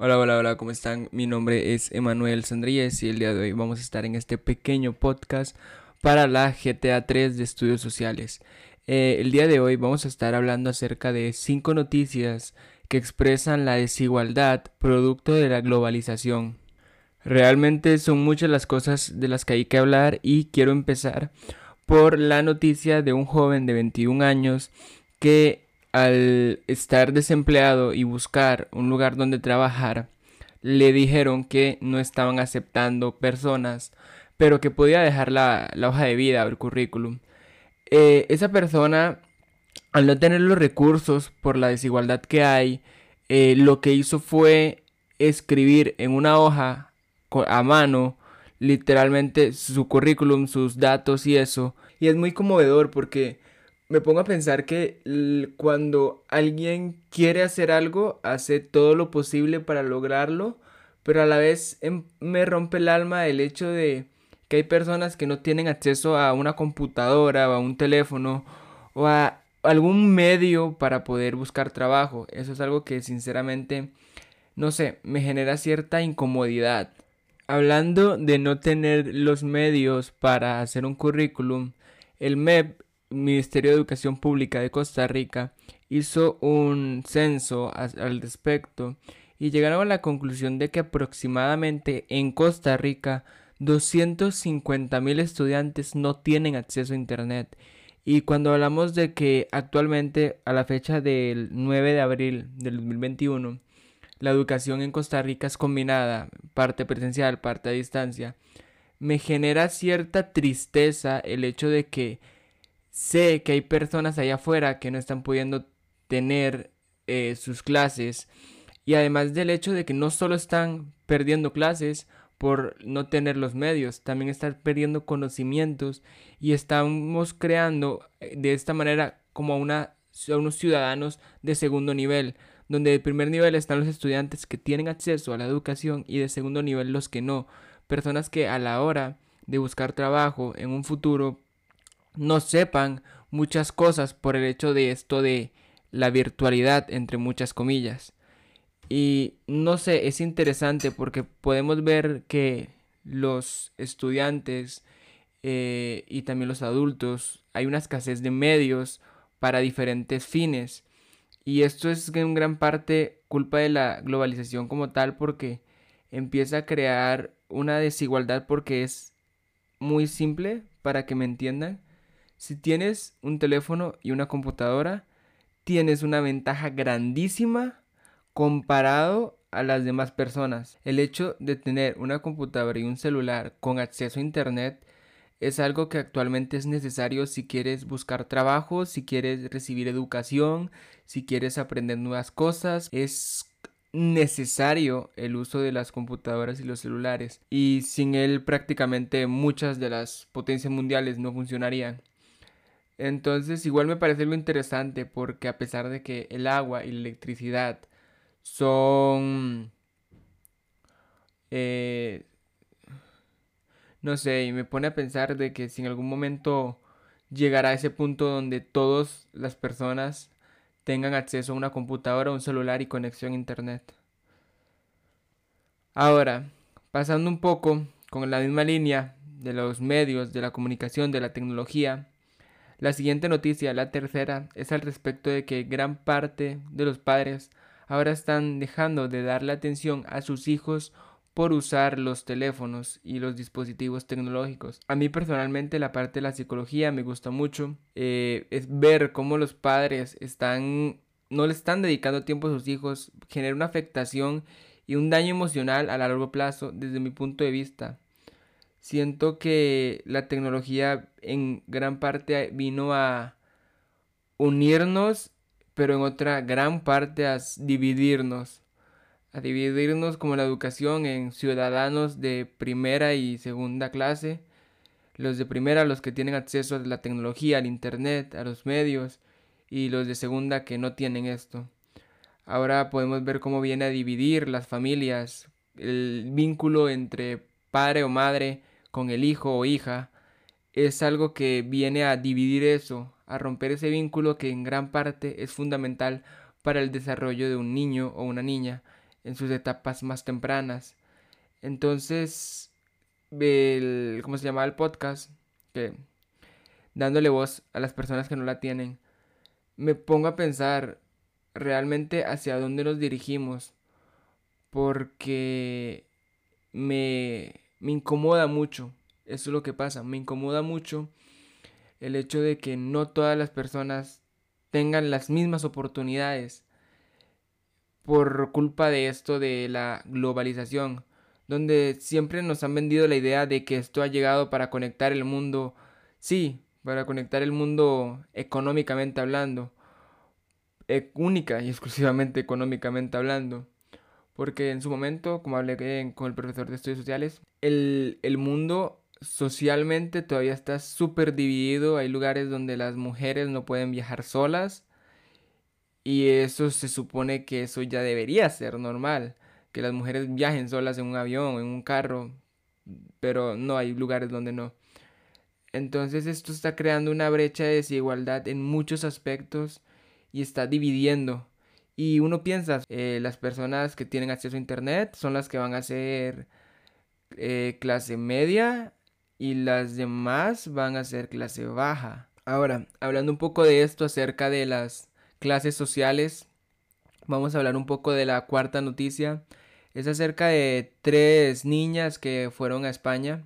Hola, hola, hola, ¿cómo están? Mi nombre es Emanuel Sandríez y el día de hoy vamos a estar en este pequeño podcast para la GTA 3 de Estudios Sociales. Eh, el día de hoy vamos a estar hablando acerca de cinco noticias que expresan la desigualdad producto de la globalización. Realmente son muchas las cosas de las que hay que hablar y quiero empezar por la noticia de un joven de 21 años que al estar desempleado y buscar un lugar donde trabajar, le dijeron que no estaban aceptando personas, pero que podía dejar la, hoja de vida o el currículum. Eh, esa persona, al no tener los recursos por la desigualdad que hay, eh, lo que hizo fue escribir en una hoja a mano literalmente su currículum, sus datos y eso. Y es muy conmovedor porque me pongo a pensar que cuando alguien quiere hacer algo, hace todo lo posible para lograrlo, pero a la vez em, me rompe el alma el hecho de que hay personas que no tienen acceso a una computadora o a un teléfono o a algún medio para poder buscar trabajo. Eso es algo que sinceramente, no sé, me genera cierta incomodidad. Hablando de no tener los medios para hacer un currículum, el MEP Ministerio de Educación Pública de Costa Rica hizo un censo al respecto y llegaron a la conclusión de que aproximadamente en Costa Rica 250 mil estudiantes no tienen acceso a Internet. Y cuando hablamos de que actualmente a la fecha del 9 de abril del 2021 la educación en Costa Rica es combinada, parte presencial, parte a distancia, me genera cierta tristeza el hecho de que sé que hay personas allá afuera que no están pudiendo tener eh, sus clases. Y además del hecho de que no solo están perdiendo clases por no tener los medios, también están perdiendo conocimientos y estamos creando eh, de esta manera como una, a unos ciudadanos de segundo nivel, donde de primer nivel están los estudiantes que tienen acceso a la educación y de segundo nivel los que no, personas que a la hora de buscar trabajo en un futuro no sepan muchas cosas por el hecho de esto de la virtualidad entre muchas comillas. Y no sé, es interesante porque podemos ver que los estudiantes eh, y también los adultos hay una escasez de medios para diferentes fines. Y esto es en gran parte culpa de la globalización como tal porque empieza a crear una desigualdad porque es muy simple para que me entiendan. Si tienes un teléfono y una computadora, tienes una ventaja grandísima comparado a las demás personas. El hecho de tener una computadora y un celular con acceso a Internet es algo que actualmente es necesario si quieres buscar trabajo, si quieres recibir educación, si quieres aprender nuevas cosas. Es necesario el uso de las computadoras y los celulares y sin él prácticamente muchas de las potencias mundiales no funcionarían. Entonces igual me parece algo interesante porque a pesar de que el agua y la electricidad son... Eh, no sé, y me pone a pensar de que si en algún momento llegará a ese punto donde todas las personas tengan acceso a una computadora, un celular y conexión a internet. Ahora, pasando un poco con la misma línea de los medios, de la comunicación, de la tecnología, la siguiente noticia, la tercera, es al respecto de que gran parte de los padres ahora están dejando de darle atención a sus hijos por usar los teléfonos y los dispositivos tecnológicos. A mí personalmente la parte de la psicología me gusta mucho. Eh, es ver cómo los padres están no le están dedicando tiempo a sus hijos, genera una afectación y un daño emocional a largo plazo desde mi punto de vista. Siento que la tecnología en gran parte vino a unirnos, pero en otra gran parte a dividirnos. A dividirnos como la educación en ciudadanos de primera y segunda clase. Los de primera, los que tienen acceso a la tecnología, al internet, a los medios, y los de segunda que no tienen esto. Ahora podemos ver cómo viene a dividir las familias, el vínculo entre padre o madre con el hijo o hija, es algo que viene a dividir eso, a romper ese vínculo que en gran parte es fundamental para el desarrollo de un niño o una niña. en sus etapas más tempranas. Entonces, el, ¿cómo se llama el podcast? Que dándole voz a las personas que no la tienen, me pongo a pensar realmente hacia dónde nos dirigimos, porque me, me incomoda mucho, eso es lo que pasa, me incomoda mucho el hecho de que no todas las personas tengan las mismas oportunidades por culpa de esto de la globalización, donde siempre nos han vendido la idea de que esto ha llegado para conectar el mundo, sí, para conectar el mundo económicamente hablando, e, única y exclusivamente económicamente hablando, porque en su momento, como hablé con el profesor de estudios sociales, el, mundo socialmente todavía está súper dividido. Hay lugares donde las mujeres no pueden viajar solas. Y eso se supone que eso ya debería ser normal. Que las mujeres viajen solas en un avión, en un carro. Pero no hay lugares donde no. Entonces esto está creando una brecha de desigualdad en muchos aspectos y está dividiendo. Y uno piensa, eh, las personas que tienen acceso a Internet son las que van a ser eh, clase media y las demás van a ser clase baja. Ahora, hablando un poco de esto acerca de las clases sociales, vamos a hablar un poco de la cuarta noticia. Es acerca de tres niñas que fueron a España.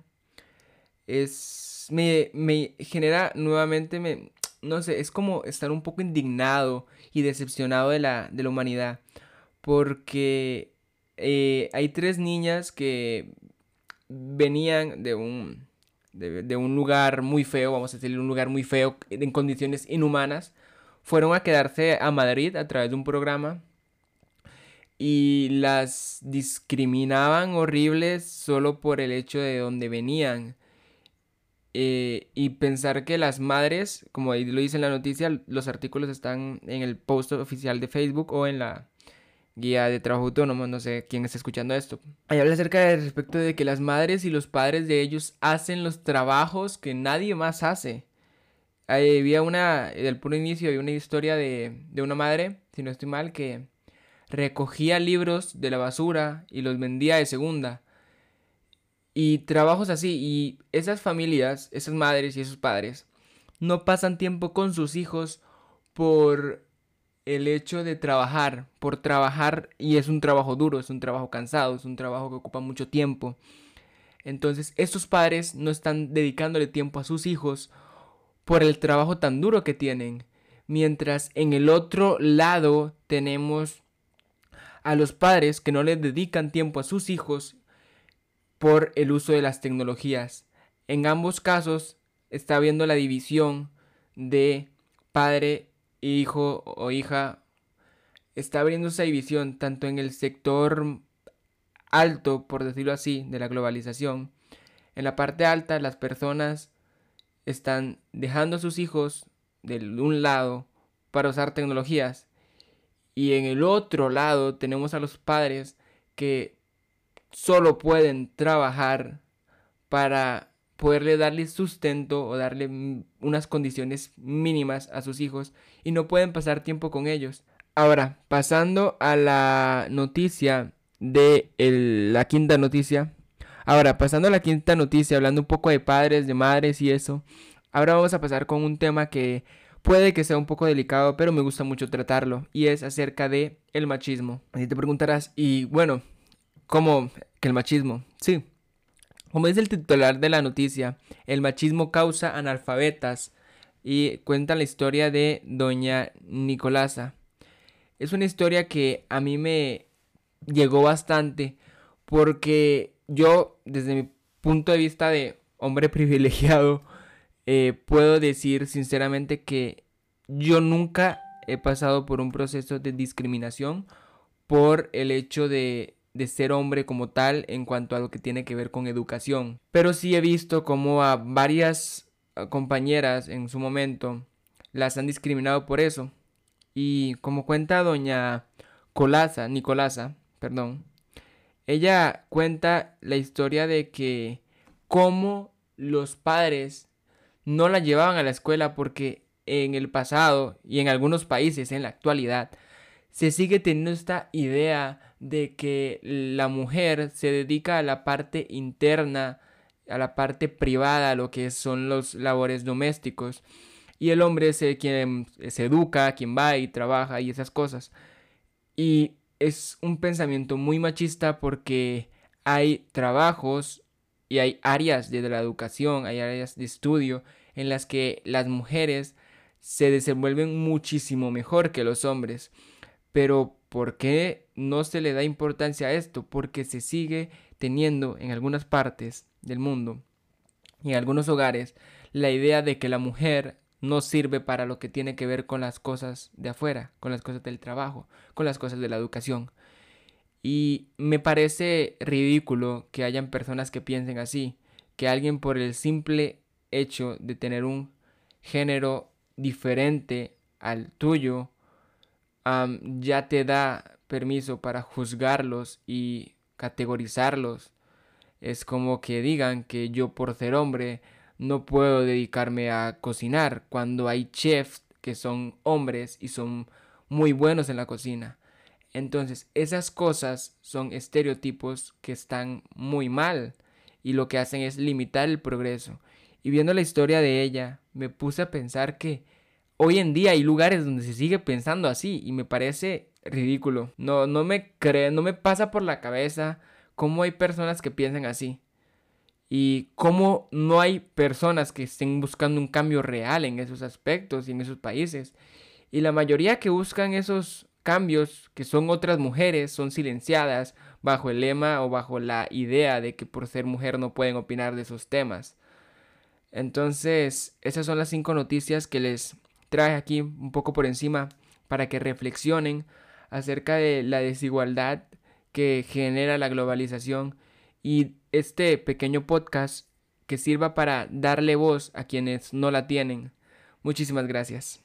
Es me, me genera nuevamente me no sé, es como estar un poco indignado y decepcionado de la, de la humanidad. Porque eh, hay tres niñas que venían de un, de, un lugar muy feo, vamos a decirle un lugar muy feo, en condiciones inhumanas, fueron a quedarse a Madrid a través de un programa y las discriminaban horribles solo por el hecho de donde venían. Eh, y pensar que las madres, como ahí lo dice en la noticia, los artículos están en el post oficial de Facebook o en la guía de trabajo autónomo, no sé quién está escuchando esto. Ahí habla acerca del respecto de que las madres y los padres de ellos hacen los trabajos que nadie más hace. Había una, del puro inicio, había una historia de, de una madre, si no estoy mal, que recogía libros de la basura y los vendía de segunda. Y trabajos así, y esas familias, esas madres y esos padres, no pasan tiempo con sus hijos por el hecho de trabajar, por trabajar, y es un trabajo duro, es un trabajo cansado, es un trabajo que ocupa mucho tiempo. Entonces, estos padres no están dedicándole tiempo a sus hijos por el trabajo tan duro que tienen. Mientras en el otro lado tenemos a los padres que no le dedican tiempo a sus hijos por el uso de las tecnologías. En ambos casos está habiendo la división de padre hijo o hija, está abriendo esa división tanto en el sector alto, por decirlo así, de la globalización. En la parte alta las personas están dejando a sus hijos de un lado para usar tecnologías y en el otro lado tenemos a los padres que solo pueden trabajar para poderle darle sustento o darle unas condiciones mínimas a sus hijos y no pueden pasar tiempo con ellos. Ahora, pasando a la noticia de la quinta noticia. Ahora, pasando a la quinta noticia, hablando un poco de padres, de madres y eso. Ahora vamos a pasar con un tema que puede que sea un poco delicado, pero me gusta mucho tratarlo. Y es acerca de el machismo. Así te preguntarás, y bueno, ¿cómo que el machismo? Sí, como dice el titular de la noticia, el machismo causa analfabetas y cuenta la historia de doña Nicolasa. Es una historia que a mí me llegó bastante porque yo desde mi punto de vista de hombre privilegiado eh, puedo decir sinceramente que yo nunca he pasado por un proceso de discriminación por el hecho de de ser hombre como tal en cuanto a lo que tiene que ver con educación. Pero sí he visto como a varias compañeras en su momento las han discriminado por eso. Y como cuenta doña Colasa, Nicolasa, perdón, ella cuenta la historia de que cómo los padres no la llevaban a la escuela porque en el pasado y en algunos países en la actualidad se sigue teniendo esta idea de que la mujer se dedica a la parte interna, a la parte privada, a lo que son los labores domésticos. Y el hombre es quien se educa, quien va y trabaja y esas cosas. Y es un pensamiento muy machista porque hay trabajos y hay áreas de la educación, hay áreas de estudio en las que las mujeres se desenvuelven muchísimo mejor que los hombres. Pero ¿por qué no se le da importancia a esto? Porque se sigue teniendo en algunas partes del mundo y en algunos hogares la idea de que la mujer no sirve para lo que tiene que ver con las cosas de afuera, con las cosas del trabajo, con las cosas de la educación. Y me parece ridículo que hayan personas que piensen así, que alguien por el simple hecho de tener un género diferente al tuyo, ya te da permiso para juzgarlos y categorizarlos. Es como que digan que yo por ser hombre no puedo dedicarme a cocinar cuando hay chefs que son hombres y son muy buenos en la cocina. Entonces, esas cosas son estereotipos que están muy mal y lo que hacen es limitar el progreso. Y viendo la historia de ella, me puse a pensar que hoy en día hay lugares donde se sigue pensando así y me parece ridículo. No, no me cree, no me pasa por la cabeza cómo hay personas que piensan así. Y cómo no hay personas que estén buscando un cambio real en esos aspectos y en esos países. Y la mayoría que buscan esos cambios, que son otras mujeres, son silenciadas bajo el lema o bajo la idea de que por ser mujer no pueden opinar de esos temas. Entonces, esas son las cinco noticias que les trae aquí un poco por encima para que reflexionen acerca de la desigualdad que genera la globalización y este pequeño podcast que sirva para darle voz a quienes no la tienen. Muchísimas gracias.